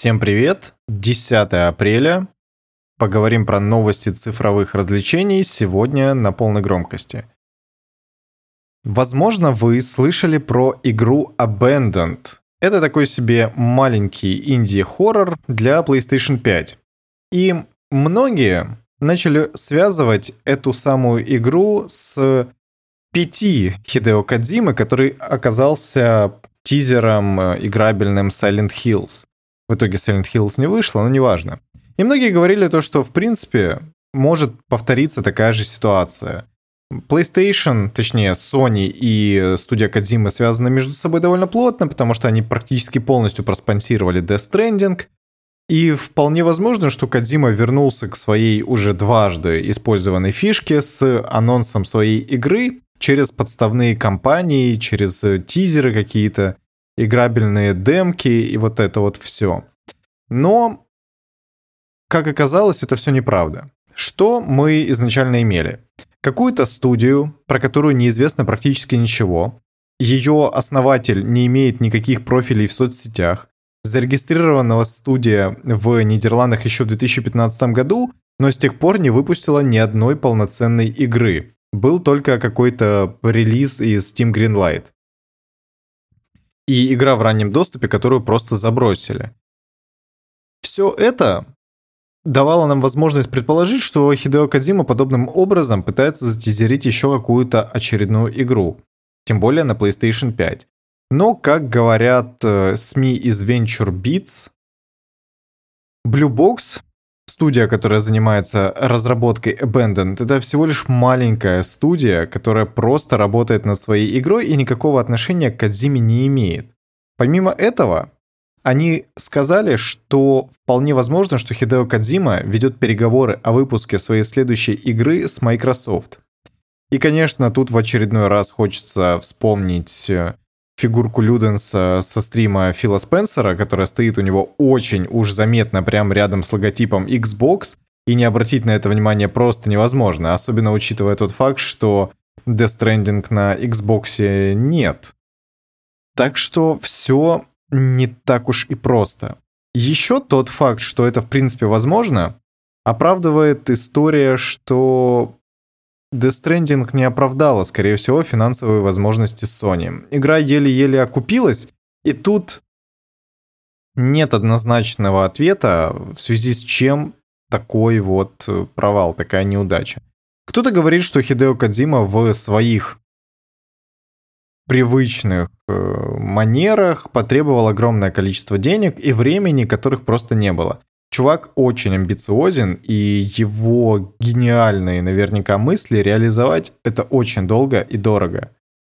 Всем привет! 10 апреля. Поговорим про новости цифровых развлечений сегодня на полной громкости. Возможно, вы слышали про игру Abandoned. Это такой себе маленький инди-хоррор для PlayStation 5. И многие начали связывать эту самую игру с пяти Хидео Кадзимы, который оказался тизером э, играбельным Silent Hills. В итоге Silent Hills не вышло, но неважно. И многие говорили то, что в принципе может повториться такая же ситуация. PlayStation, точнее Sony и студия Kojima связаны между собой довольно плотно, потому что они практически полностью проспонсировали Death Stranding. И вполне возможно, что Кадзима вернулся к своей уже дважды использованной фишке с анонсом своей игры через подставные кампании, через тизеры какие-то играбельные демки и вот это вот все. Но, как оказалось, это все неправда. Что мы изначально имели? Какую-то студию, про которую неизвестно практически ничего. Ее основатель не имеет никаких профилей в соцсетях. Зарегистрированного студия в Нидерландах еще в 2015 году, но с тех пор не выпустила ни одной полноценной игры. Был только какой-то релиз из Steam Greenlight и игра в раннем доступе, которую просто забросили. Все это давало нам возможность предположить, что Хидео Кадзима подобным образом пытается затизерить еще какую-то очередную игру, тем более на PlayStation 5. Но, как говорят э, СМИ из Venture Beats, Blue Box студия, которая занимается разработкой Abandoned, это всего лишь маленькая студия, которая просто работает над своей игрой и никакого отношения к Кадзиме не имеет. Помимо этого, они сказали, что вполне возможно, что Хидео Кадзима ведет переговоры о выпуске своей следующей игры с Microsoft. И, конечно, тут в очередной раз хочется вспомнить э, фигурку Люденса со стрима Фила Спенсера, которая стоит у него очень уж заметно прямо рядом с логотипом Xbox, и не обратить на это внимание просто невозможно, особенно учитывая тот факт, что Death Stranding на Xbox нет. Так что все не так уж и просто. Еще тот факт, что это в принципе возможно, оправдывает история, что Death Stranding не оправдала, скорее всего, финансовые возможности Sony. Игра еле-еле окупилась, и тут нет однозначного ответа, в связи с чем такой вот провал, такая неудача. Кто-то говорит, что Хидео Кадзима в своих привычных э, манерах потребовал огромное количество денег и времени, которых просто не было. Чувак очень амбициозен, и его гениальные наверняка мысли реализовать это очень долго и дорого,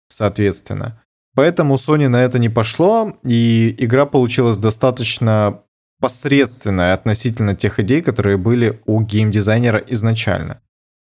соответственно. Поэтому Sony на это не пошло, и игра получилась достаточно посредственная относительно тех идей, которые были у геймдизайнера изначально.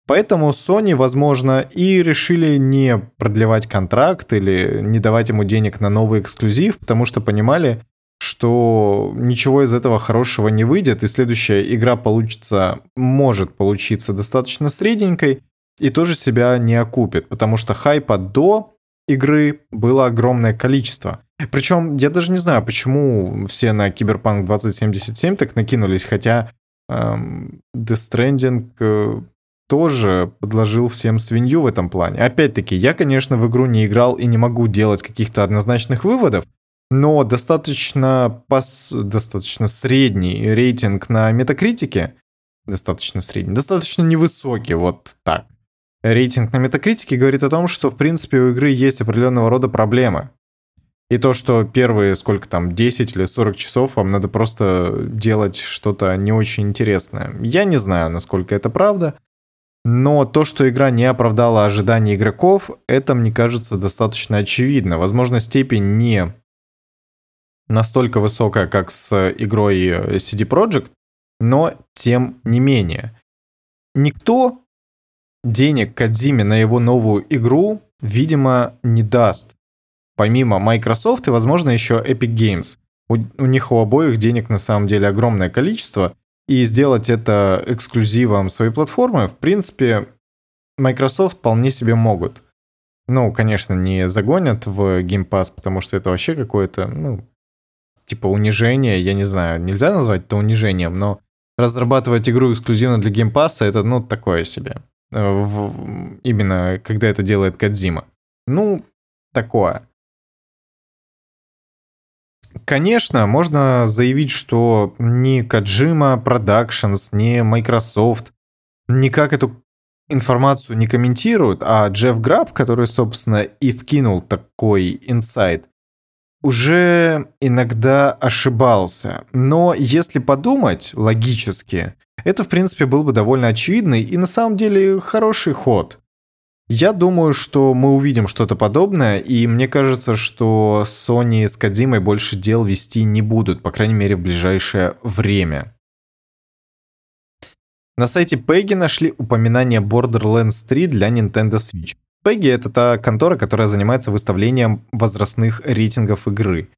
Поэтому Sony, возможно, и решили не продлевать контракт или не давать ему денег на новый эксклюзив, потому что понимали, что ничего из этого хорошего не выйдет, и следующая игра получится, может получиться достаточно средненькой, и тоже себя не окупит, потому что хайпа до игры было огромное количество. Причем я даже не знаю, почему все на Cyberpunk 2077 так накинулись, хотя эм, Death Stranding э, тоже подложил всем свинью в этом плане. Опять-таки, я, конечно, в игру не играл и не могу делать каких-то однозначных выводов, но достаточно, пос... достаточно средний рейтинг на метакритике, достаточно средний, достаточно невысокий, вот так. Рейтинг на метакритике говорит о том, что, в принципе, у игры есть определенного рода проблемы. И то, что первые, сколько там, 10 или 40 часов вам надо просто делать что-то не очень интересное. Я не знаю, насколько это правда, но то, что игра не оправдала ожиданий игроков, это, мне кажется, достаточно очевидно. Возможно, степень не настолько высокая, как с игрой CD Projekt, но тем не менее. Никто денег Кадзиме на его новую игру, видимо, не даст. Помимо Microsoft и, возможно, еще Epic Games. У, у них у обоих денег на самом деле огромное количество, и сделать это эксклюзивом своей платформы, в принципе, Microsoft вполне себе могут. Ну, конечно, не загонят в Game Pass, потому что это вообще какое-то, ну, типа унижение, я не знаю, нельзя назвать это унижением, но разрабатывать игру эксклюзивно для геймпаса, это, ну, такое себе. Э, в, именно когда это делает Кадзима. Ну, такое. Конечно, можно заявить, что ни Kojima Productions, ни Microsoft никак эту информацию не комментируют, а Джефф Граб, который, собственно, и вкинул такой инсайт, уже иногда ошибался. Но если подумать логически, это, в принципе, был бы довольно очевидный и на самом деле хороший ход. Я думаю, что мы увидим что-то подобное, и мне кажется, что Sony с Кадзимой больше дел вести не будут, по крайней мере, в ближайшее время. На сайте Peggy нашли упоминание Borderlands 3 для Nintendo Switch. Peggy — это та контора, которая занимается выставлением возрастных рейтингов игры.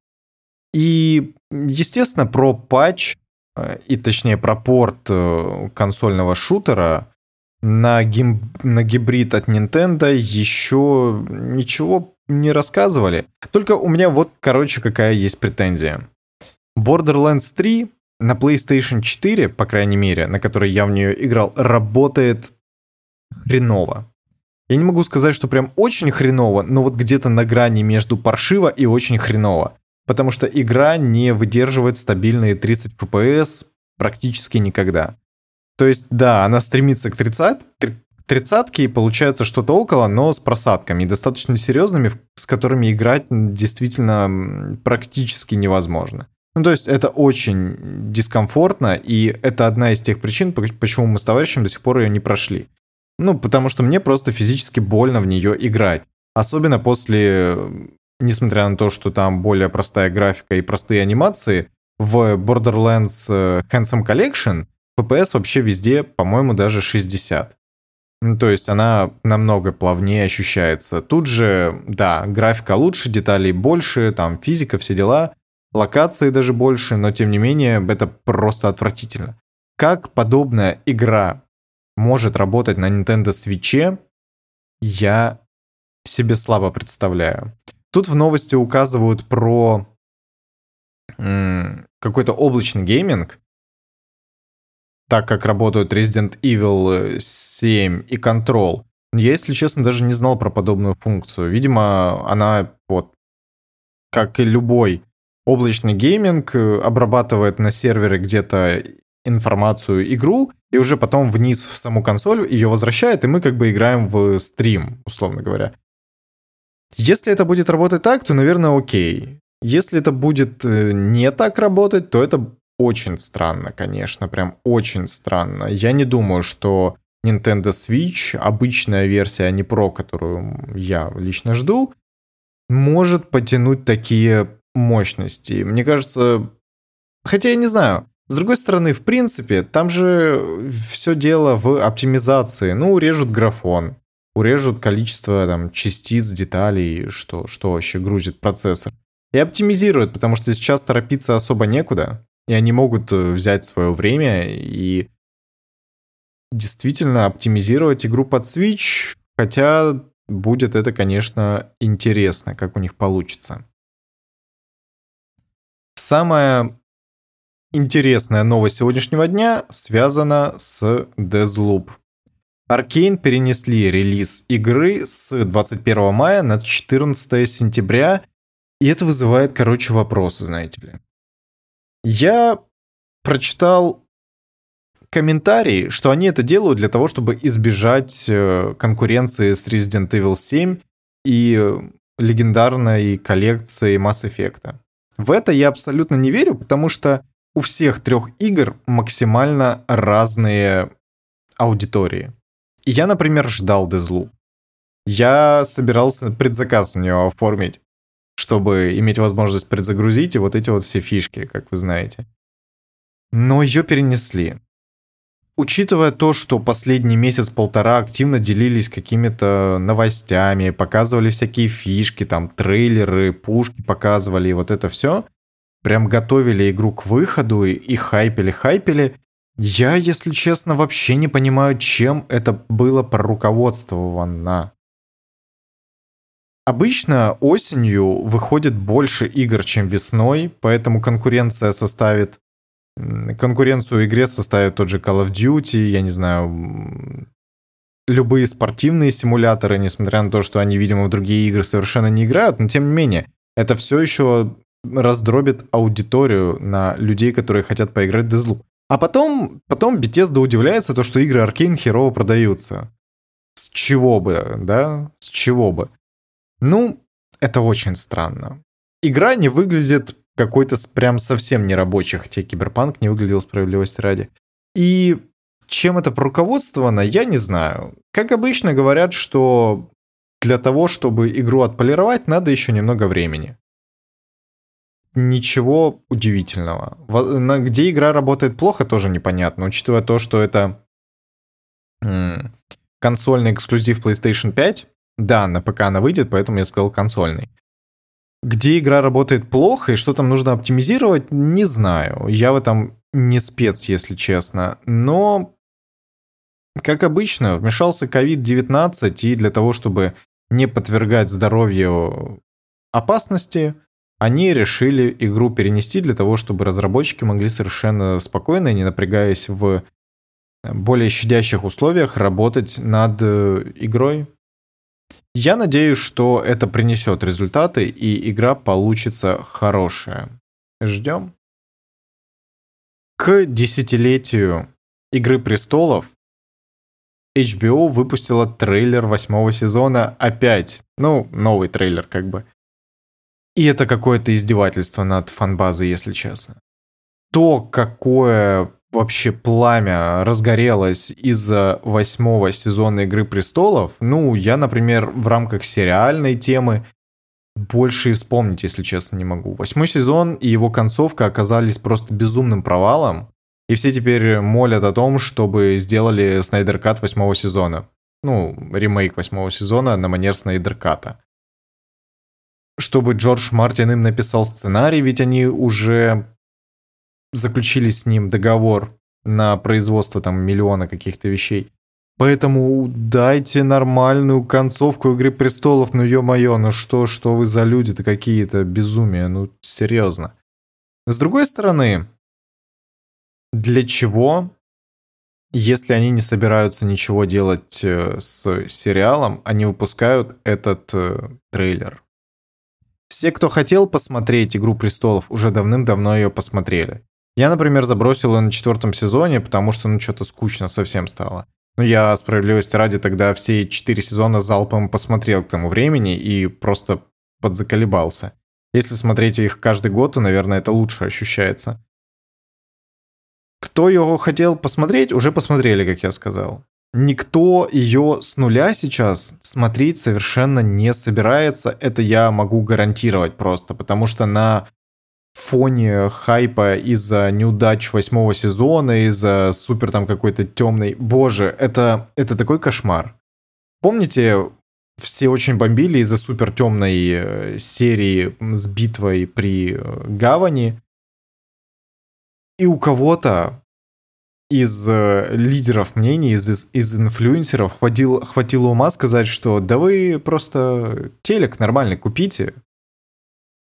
И, естественно, про патч, э, и точнее про порт э, консольного шутера на, гим... на гибрид от Nintendo еще ничего не рассказывали. Только у меня вот, короче, какая есть претензия. Borderlands 3 на PlayStation 4, по крайней мере, на которой я в нее играл, работает хреново. Я не могу сказать, что прям очень хреново, но вот где-то на грани между паршиво и очень хреново. Потому что игра не выдерживает стабильные 30 FPS практически никогда. То есть, да, она стремится к 30, тридцатке и получается что-то около, но с просадками, достаточно серьезными, с которыми играть действительно практически невозможно. Ну, то есть это очень дискомфортно, и это одна из тех причин, почему мы с товарищем до сих пор ее не прошли. Ну, потому что мне просто физически больно в нее играть. Особенно после, несмотря на то, что там более простая графика и простые анимации, в Borderlands э, Handsome Collection FPS вообще везде, по-моему, даже 60. Ну, то есть она намного плавнее ощущается. Тут же, да, графика лучше, деталей больше, там физика, все дела, локации даже больше, но тем не менее это просто отвратительно. Как подобная игра может работать на Nintendo Switch, я себе слабо представляю. Тут в новости указывают про какой-то облачный гейминг, так как работают Resident Evil 7 и Control. Я, если честно, даже не знал про подобную функцию. Видимо, она вот, как и любой облачный гейминг, э, обрабатывает на сервере где-то информацию игру, и уже потом вниз в саму консоль ее возвращает, и мы как бы играем в стрим, условно говоря. Если это будет работать так, то, наверное, окей. Если это будет э, не так работать, то это очень странно, конечно, прям очень странно. Я не думаю, что Nintendo Switch, обычная версия, а не Pro, которую я лично жду, может потянуть такие мощности. Мне кажется, хотя я не знаю, с другой стороны, в принципе, там же все дело в оптимизации. Ну, урежут графон, урежут количество там частиц, деталей, что, что вообще грузит процессор. И оптимизируют, потому что сейчас торопиться особо некуда. И они могут э, взять свое время и действительно оптимизировать игру под Switch, хотя будет это, конечно, интересно, как у них получится. Самая интересная новость сегодняшнего дня связана с Deathloop. Arkane перенесли релиз игры с 21 мая на 14 сентября, и это вызывает, короче, вопросы, знаете ли. Я прочитал комментарии, что они это делают для того, чтобы избежать э, конкуренции с Resident Evil 7 и легендарной коллекцией Mass Effect. В это я абсолютно не верю, потому что у всех трех игр максимально разные аудитории. Я, например, ждал Дезлу. Я собирался предзаказ на нее оформить чтобы иметь возможность предзагрузить и вот эти вот все фишки, как вы знаете. Но ее перенесли. Учитывая то, что последний месяц-полтора активно делились какими-то новостями, показывали всякие фишки, там трейлеры, пушки показывали и вот это все, прям готовили игру к выходу и хайпели-хайпели, я, если честно, вообще не понимаю, чем это было проруководствовано. Обычно осенью выходит больше игр, чем весной, поэтому конкуренция составит... Конкуренцию игре составит тот же Call of Duty, я не знаю, любые спортивные симуляторы, несмотря на то, что они, видимо, в другие игры совершенно не играют, но тем не менее, это все еще раздробит аудиторию на людей, которые хотят поиграть в Deathloop. А потом, потом Bethesda удивляется, то, что игры Arkane херово продаются. С чего бы, да? С чего бы? Ну, это очень странно. Игра не выглядит какой-то прям совсем нерабочий, хотя Киберпанк не выглядел справедливости ради. И чем это руководствовано, я не знаю. Как обычно говорят, что для того, чтобы игру отполировать, надо еще немного времени. Ничего удивительного. Где игра работает плохо, тоже непонятно, учитывая то, что это консольный эксклюзив PlayStation 5. Да, на ПК она выйдет, поэтому я сказал консольный. Где игра работает плохо и что там нужно оптимизировать, не знаю. Я в этом не спец, если честно. Но, как обычно, вмешался COVID-19, и для того, чтобы не подвергать здоровью опасности, они решили игру перенести для того, чтобы разработчики могли совершенно спокойно, не напрягаясь в более щадящих условиях, работать над э, игрой. Я надеюсь, что это принесет результаты и игра получится хорошая. Ждем. К десятилетию Игры престолов HBO выпустила трейлер восьмого сезона опять. Ну, новый трейлер как бы. И это какое-то издевательство над фанбазой, если честно. То, какое вообще пламя разгорелось из-за восьмого сезона Игры Престолов, ну, я, например, в рамках сериальной темы больше и вспомнить, если честно, не могу. Восьмой сезон и его концовка оказались просто безумным провалом, и все теперь молят о том, чтобы сделали Снайдер Кат восьмого сезона. Ну, ремейк восьмого сезона на манер Снайдер Ката чтобы Джордж Мартин им написал сценарий, ведь они уже заключили с ним договор на производство там миллиона каких-то вещей. Поэтому дайте нормальную концовку Игры Престолов, ну ё-моё, ну что, что вы за люди-то какие-то, безумия, ну серьезно. С другой стороны, для чего, если они не собираются ничего делать э, с сериалом, они выпускают этот э, трейлер? Все, кто хотел посмотреть «Игру престолов», уже давным-давно ее посмотрели. Я, например, забросил ее на четвертом сезоне, потому что, ну, что-то скучно совсем стало. Ну, я, справедливости ради, тогда все четыре сезона залпом посмотрел к тому времени и просто подзаколебался. Если смотреть их каждый год, то, наверное, это лучше ощущается. Кто его хотел посмотреть, уже посмотрели, как я сказал никто ее с нуля сейчас смотреть совершенно не собирается. Это я могу гарантировать просто, потому что на фоне хайпа из-за неудач восьмого сезона, из-за супер там какой-то темный... Боже, это, это такой кошмар. Помните, все очень бомбили из-за супер темной э, серии с битвой при э, гавани. И у кого-то из э, лидеров мнений, из, из, из инфлюенсеров хватил, хватило ума сказать, что да вы просто телек нормальный купите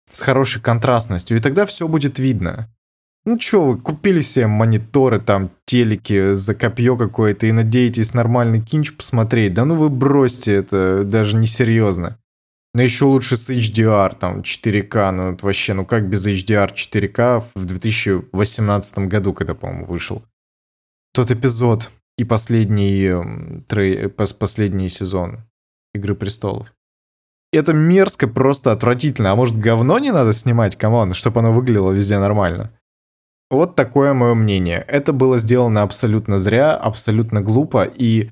с хорошей контрастностью, и тогда все будет видно. Ну чё вы, купили себе мониторы, там, телеки за копье какое-то и надеетесь нормальный кинч посмотреть? Да ну вы бросьте, это даже не серьезно. Но еще лучше с HDR, там, 4К, ну это вообще, ну как без HDR 4К в 2018 году, когда, по-моему, вышел тот эпизод и последний, эм, трей, последний сезон Игры Престолов. Это мерзко, просто отвратительно. А может, говно не надо снимать, come on, чтобы оно выглядело везде нормально? Вот такое мое мнение. Это было сделано абсолютно зря, абсолютно глупо. И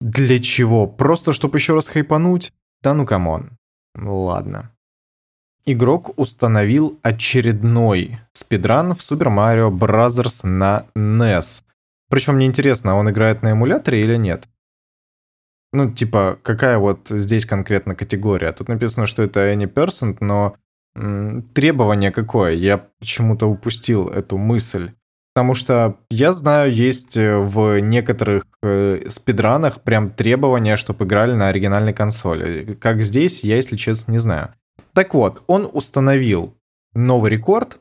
для чего? Просто чтобы еще раз хайпануть? Да ну come on. Ладно. Игрок установил очередной спидран в Super Mario Bros. на NES. Причем мне интересно, он играет на эмуляторе или нет? Ну, типа, какая вот здесь конкретно категория? Тут написано, что это any percent, но м, требование какое? Я почему-то упустил эту мысль. Потому что я знаю, есть э, в некоторых э, спидранах прям требования, чтобы играли на оригинальной консоли. Как здесь, я, если честно, не знаю. Так вот, он установил новый рекорд,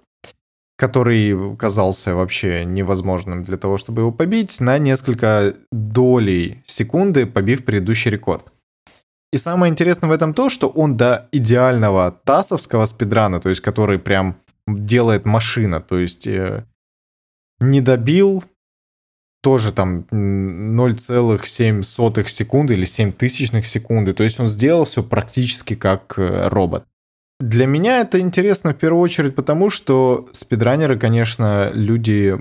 который казался вообще невозможным для того, чтобы его побить, на несколько долей секунды, побив предыдущий рекорд. И самое интересное в этом то, что он до идеального тасовского спидрана, то есть который прям делает машина, то есть э, не добил, тоже там 0,7 секунды или 7 тысячных секунды, то есть он сделал все практически как э, робот. Для меня это интересно в первую очередь потому, что спидранеры, конечно, люди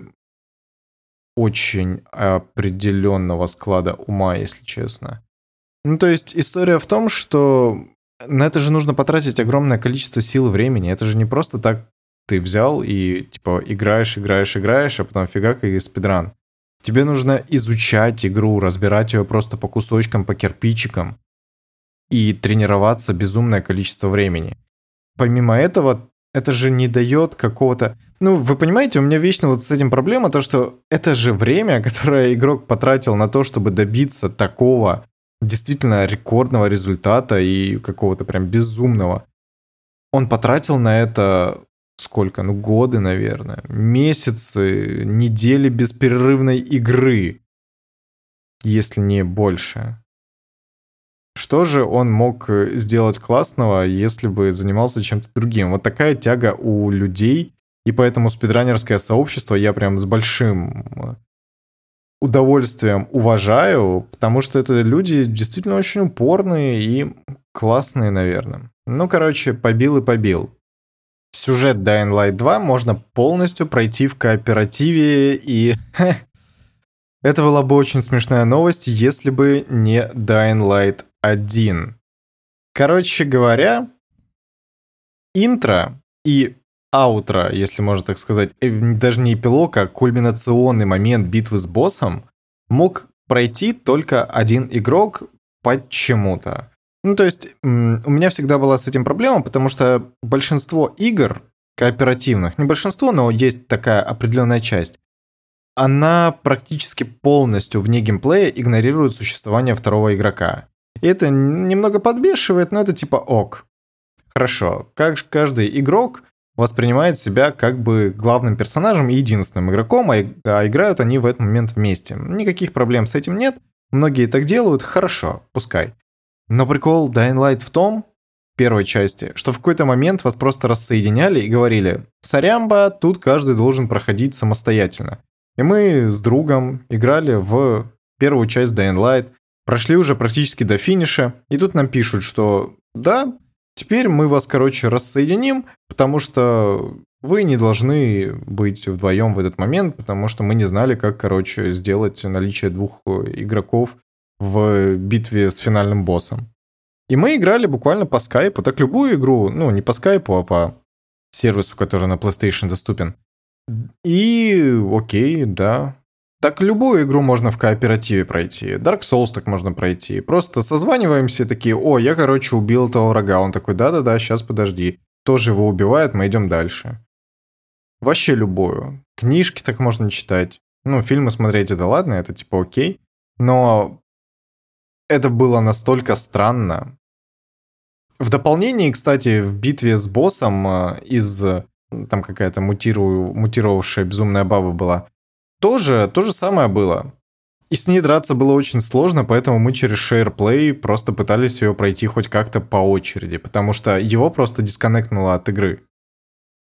очень определенного склада ума, если честно. Ну, то есть история в том, что на это же нужно потратить огромное количество сил и времени. Это же не просто так ты взял и, типа, играешь, играешь, играешь, а потом фигак и спидран. Тебе нужно изучать игру, разбирать ее просто по кусочкам, по кирпичикам и тренироваться безумное количество времени. Помимо этого, это же не дает какого-то... Ну, вы понимаете, у меня вечно вот с этим проблема, то что это же время, которое игрок потратил на то, чтобы добиться такого действительно рекордного результата и какого-то прям безумного. Он потратил на это сколько? Ну, годы, наверное. Месяцы, недели бесперерывной игры. Если не больше. Что же он мог сделать классного, если бы занимался чем-то другим? Вот такая тяга у людей, и поэтому спидранерское сообщество я прям с большим удовольствием уважаю, потому что это люди действительно очень упорные и классные, наверное. Ну, короче, побил и побил. Сюжет Dying Light 2 можно полностью пройти в кооперативе, и это была бы очень смешная новость, если бы не Dying Light 1. Короче говоря, интро и аутро, если можно так сказать, э, даже не эпилог, а кульминационный момент битвы с боссом мог пройти только один игрок почему-то. Ну, то есть, у меня всегда была с этим проблема, потому что большинство игр кооперативных, не большинство, но есть такая определенная часть, она практически полностью вне геймплея игнорирует существование второго игрока. И это немного подбешивает, но это типа ок. Хорошо, как каждый игрок воспринимает себя как бы главным персонажем и единственным игроком, а, а играют они в этот момент вместе. Никаких проблем с этим нет, многие так делают, хорошо, пускай. Но прикол Dying Light в том, первой части, что в какой-то момент вас просто рассоединяли и говорили, сорямба, тут каждый должен проходить самостоятельно. И мы с другом играли в первую часть Dying Light, прошли уже практически до финиша, и тут нам пишут, что да, Теперь мы вас, короче, рассоединим, потому что вы не должны быть вдвоем в этот момент, потому что мы не знали, как, короче, сделать наличие двух э, игроков в битве с финальным боссом. И мы играли буквально по скайпу, так любую игру, ну, не по скайпу, а по сервису, который на PlayStation доступен. И окей, да, так любую игру можно в кооперативе пройти. Dark Souls так можно пройти. Просто созваниваемся такие, о, я, короче, убил этого врага. Он такой, да-да-да, сейчас подожди. Тоже его убивает, мы идем дальше. Вообще любую. Книжки так можно читать. Ну, фильмы смотреть это ладно, это типа окей. Но это было настолько странно. В дополнение, кстати, в битве с боссом э, из... Там какая-то мутиру... мутировавшая безумная баба была тоже то же самое было. И с ней драться было очень сложно, поэтому мы через SharePlay просто пытались ее пройти хоть как-то по очереди, потому что его просто дисконнектнуло от игры.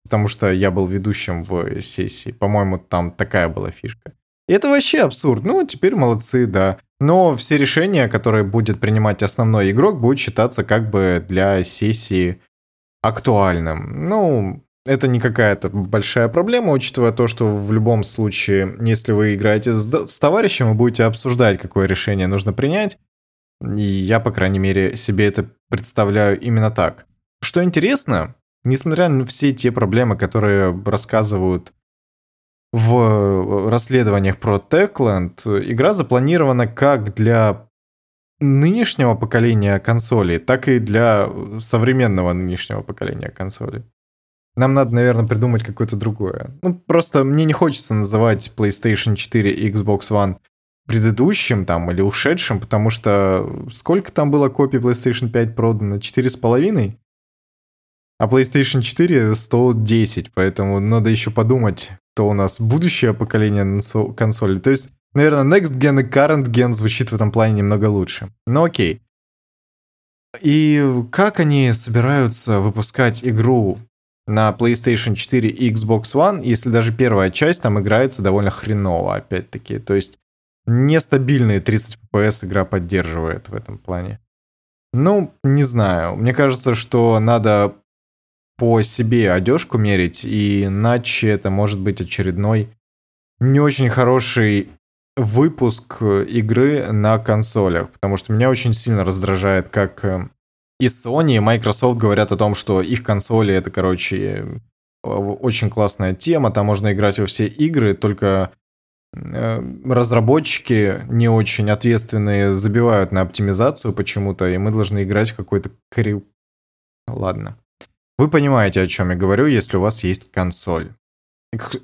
Потому что я был ведущим в сессии. По-моему, там такая была фишка. И это вообще абсурд. Ну, теперь молодцы, да. Но все решения, которые будет принимать основной игрок, будут считаться как бы для сессии актуальным. Ну, это не какая-то большая проблема, учитывая то, что в любом случае, если вы играете с, с товарищем, вы будете обсуждать, какое решение нужно принять. И я, по крайней мере, себе это представляю именно так. Что интересно, несмотря на все те проблемы, которые рассказывают в расследованиях про Techland, игра запланирована как для нынешнего поколения консолей, так и для современного нынешнего поколения консолей. Нам надо, наверное, придумать какое-то другое. Ну, просто мне не хочется называть PlayStation 4 и Xbox One предыдущим там или ушедшим, потому что сколько там было копий PlayStation 5 продано? 4,5? А PlayStation 4 110, поэтому надо еще подумать, кто у нас будущее поколение консоли. То есть, наверное, Next Gen и Current Gen звучит в этом плане немного лучше. Но окей. И как они собираются выпускать игру на PlayStation 4 и Xbox One, если даже первая часть там играется довольно хреново, опять-таки. То есть нестабильные 30 FPS игра поддерживает в этом плане. Ну, не знаю. Мне кажется, что надо по себе одежку мерить, иначе это может быть очередной не очень хороший выпуск игры на консолях, потому что меня очень сильно раздражает, как э, и Sony, и Microsoft говорят о том, что их консоли это, короче, очень классная тема, там можно играть во все игры, только Э, разработчики не очень ответственные забивают на оптимизацию почему-то, и мы должны играть в какой-то кри... Ладно. Вы понимаете, о чем я говорю, если у вас есть консоль.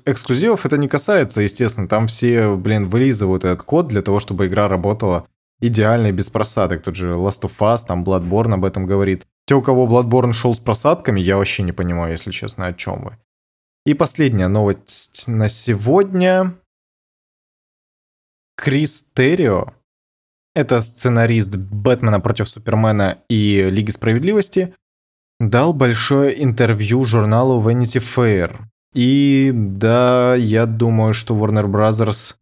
Эксклюзивов это не касается, естественно. Там все, блин, вылизывают этот код для того, чтобы игра работала идеально и без просадок. Тут же Last of Us, там Bloodborne об этом говорит. Те, у кого Bloodborne шел с просадками, я вообще не понимаю, если честно, о чем вы. И последняя новость на сегодня. Крис Террио, это сценарист «Бэтмена против Супермена» и «Лиги справедливости», дал большое интервью журналу Vanity Fair. И да, я думаю, что Warner Bros.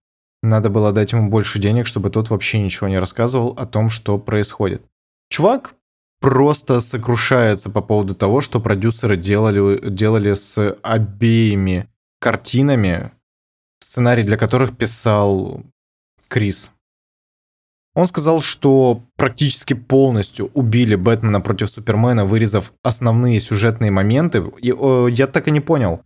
Надо было дать ему больше денег, чтобы тот вообще ничего не рассказывал о том, что происходит. Чувак просто сокрушается по поводу того, что продюсеры делали, делали с обеими картинами, сценарий для которых писал Крис. Он сказал, что практически полностью убили Бэтмена против Супермена, вырезав основные сюжетные моменты. И, о, я так и не понял.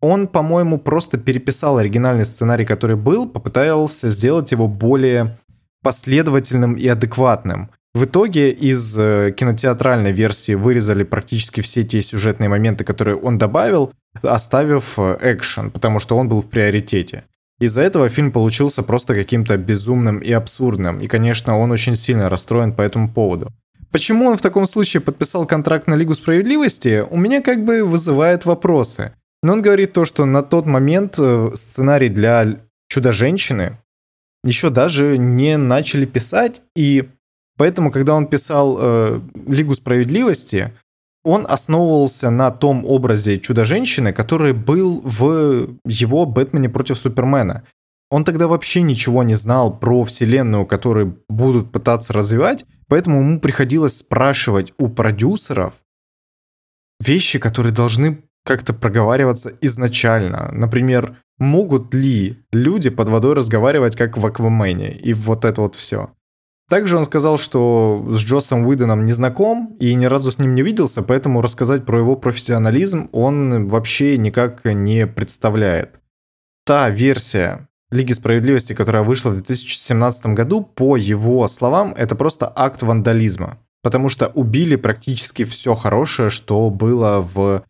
Он, по-моему, просто переписал оригинальный сценарий, который был, попытался сделать его более последовательным и адекватным. В итоге из э, кинотеатральной версии вырезали практически все те сюжетные моменты, которые он добавил, оставив э, экшен, потому что он был в приоритете. Из-за этого фильм получился просто каким-то безумным и абсурдным, и, конечно, он очень сильно расстроен по этому поводу. Почему он в таком случае подписал контракт на Лигу Справедливости, у меня как бы вызывает вопросы. Но он говорит то, что на тот момент э, сценарий для Чудо-женщины еще даже не начали писать, и поэтому, когда он писал э, Лигу Справедливости, он основывался на том образе Чудо-женщины, который был в его Бэтмене против Супермена. Он тогда вообще ничего не знал про вселенную, которую будут пытаться развивать, поэтому ему приходилось спрашивать у продюсеров вещи, которые должны как-то проговариваться изначально. Например, могут ли люди под водой разговаривать, как в Аквамене, и вот это вот все. Также он сказал, что с Джосом Уидоном не знаком и ни разу с ним не виделся, поэтому рассказать про его профессионализм он вообще никак не представляет. Та версия Лиги Справедливости, которая вышла в 2017 году, по его словам, это просто акт вандализма. Потому что убили практически все хорошее, что было в,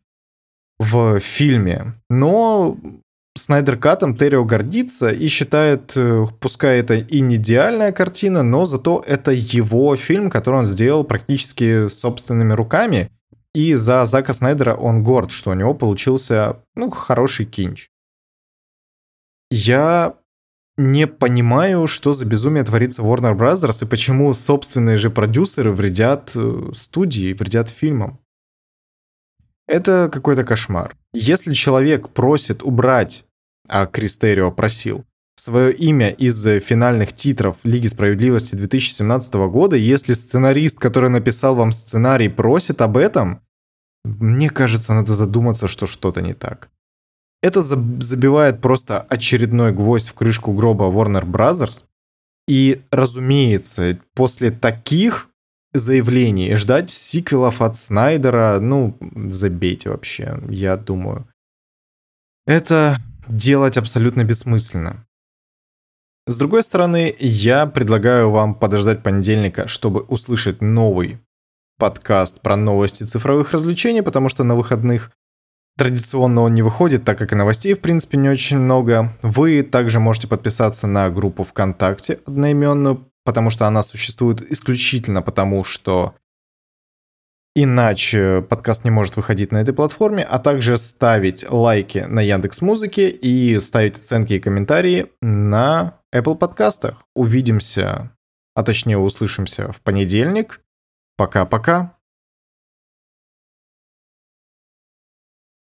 в фильме. Но Снайдер Катом Террио гордится и считает, э, пускай это и не идеальная картина, но зато это его фильм, который он сделал практически собственными руками. И за Зака Снайдера он горд, что у него получился, ну, хороший кинч. Я не понимаю, что за безумие творится в Warner Bros. и почему собственные же продюсеры вредят э, студии, вредят фильмам. Это какой-то кошмар. Если человек просит убрать а Кристерио просил, свое имя из финальных титров Лиги Справедливости 2017 года, если сценарист, который написал вам сценарий, просит об этом, мне кажется, надо задуматься, что что-то не так. Это забивает просто очередной гвоздь в крышку гроба Warner Brothers. И, разумеется, после таких заявлений ждать сиквелов от Снайдера, ну, забейте вообще, я думаю. Это делать абсолютно бессмысленно. С другой стороны, я предлагаю вам подождать понедельника, чтобы услышать новый подкаст про новости цифровых развлечений, потому что на выходных Традиционно он не выходит, так как и новостей, в принципе, не очень много. Вы также можете подписаться на группу ВКонтакте одноименную, потому что она существует исключительно потому, что иначе подкаст не может выходить на этой платформе, а также ставить лайки на Яндекс Музыке и ставить оценки и комментарии на Apple подкастах. Увидимся, а точнее услышимся в понедельник. Пока-пока.